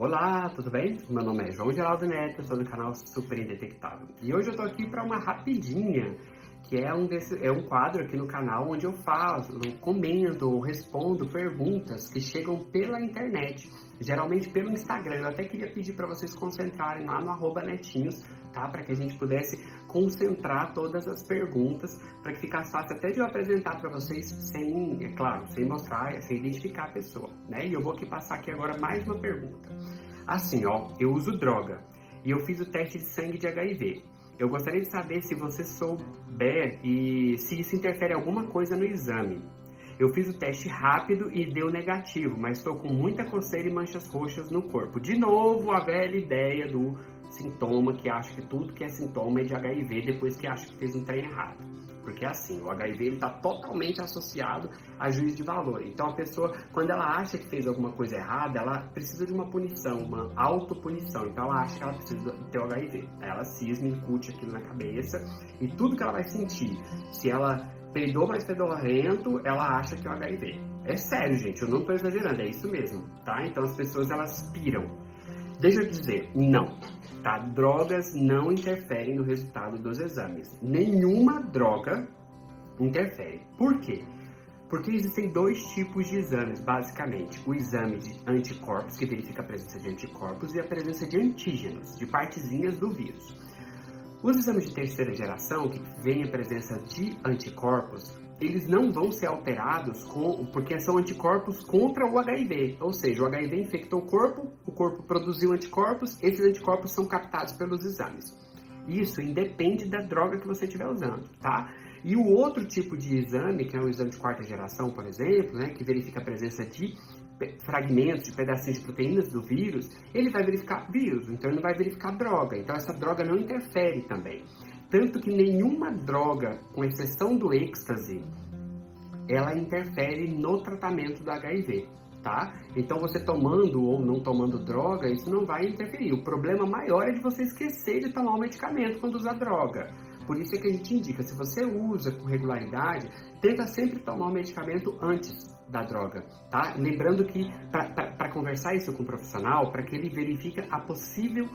Olá, tudo bem? Meu nome é João Geraldo Neto, sou do canal Super Indetectável. E hoje eu tô aqui para uma rapidinha, que é um, desse, é um quadro aqui no canal onde eu faço, eu comento, respondo perguntas que chegam pela internet, geralmente pelo Instagram. Eu até queria pedir para vocês concentrarem lá no arroba netinhos, tá? Para que a gente pudesse concentrar todas as perguntas, para que ficasse fácil até de eu apresentar para vocês sem, é claro, sem mostrar, sem identificar a pessoa, né? E eu vou aqui passar aqui agora mais uma pergunta. Assim, ó, eu uso droga e eu fiz o teste de sangue de HIV. Eu gostaria de saber se você souber e se isso interfere alguma coisa no exame. Eu fiz o teste rápido e deu negativo, mas estou com muita coceira e manchas roxas no corpo. De novo, a velha ideia do sintoma que acha que tudo que é sintoma é de HIV depois que acha que fez um trem errado. Porque é assim, o HIV está totalmente associado a juízo de valor. Então a pessoa, quando ela acha que fez alguma coisa errada, ela precisa de uma punição, uma autopunição. Então ela acha que ela precisa ter o HIV. Ela cisma, incute aquilo na cabeça e tudo que ela vai sentir, se ela peidou mais fedorrento, ela acha que é o HIV. É sério, gente, eu não estou exagerando, é isso mesmo, tá? Então as pessoas elas piram. Deixa eu dizer, não. Tá? Drogas não interferem no resultado dos exames. Nenhuma droga interfere. Por quê? Porque existem dois tipos de exames, basicamente. O exame de anticorpos, que verifica a presença de anticorpos, e a presença de antígenos, de partezinhas do vírus. Os exames de terceira geração, que veem a presença de anticorpos, eles não vão ser alterados com, porque são anticorpos contra o HIV. Ou seja, o HIV infectou o corpo, o corpo produziu anticorpos, esses anticorpos são captados pelos exames. Isso independe da droga que você estiver usando, tá? E o outro tipo de exame, que é o exame de quarta geração, por exemplo, né, que verifica a presença de fragmentos, de pedacinhos de proteínas do vírus, ele vai verificar vírus, então ele não vai verificar droga. Então essa droga não interfere também. Tanto que nenhuma droga, com exceção do êxtase, ela interfere no tratamento do HIV, tá? Então você tomando ou não tomando droga, isso não vai interferir. O problema maior é de você esquecer de tomar o medicamento quando usar droga. Por isso é que a gente indica, se você usa com regularidade, tenta sempre tomar o medicamento antes da droga, tá? Lembrando que para conversar isso com o profissional, para que ele verifique a possível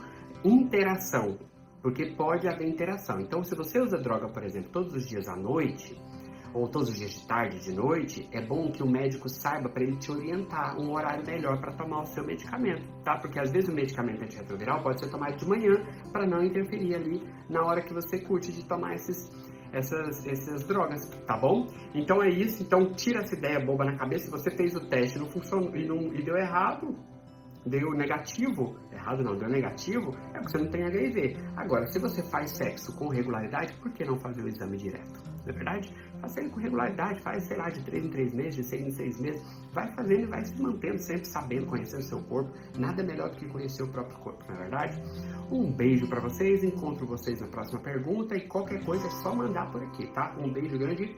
interação porque pode haver interação. Então, se você usa droga, por exemplo, todos os dias à noite, ou todos os dias de tarde, de noite, é bom que o médico saiba para ele te orientar um horário melhor para tomar o seu medicamento, tá? Porque às vezes o medicamento antirretroviral pode ser tomado de manhã para não interferir ali na hora que você curte de tomar esses, essas, essas drogas, tá bom? Então é isso, então tira essa ideia boba na cabeça, se você fez o teste não funcionou, e, não, e deu errado, deu negativo, errado não, deu negativo, é porque você não tem HIV. Agora, se você faz sexo com regularidade, por que não fazer o exame direto? Não é verdade? Faça ele com regularidade, faz, sei lá, de 3 em 3 meses, de 6 em 6 meses. Vai fazendo e vai se mantendo, sempre sabendo, conhecendo seu corpo. Nada melhor do que conhecer o próprio corpo, não é verdade? Um beijo para vocês, encontro vocês na próxima pergunta e qualquer coisa é só mandar por aqui, tá? Um beijo grande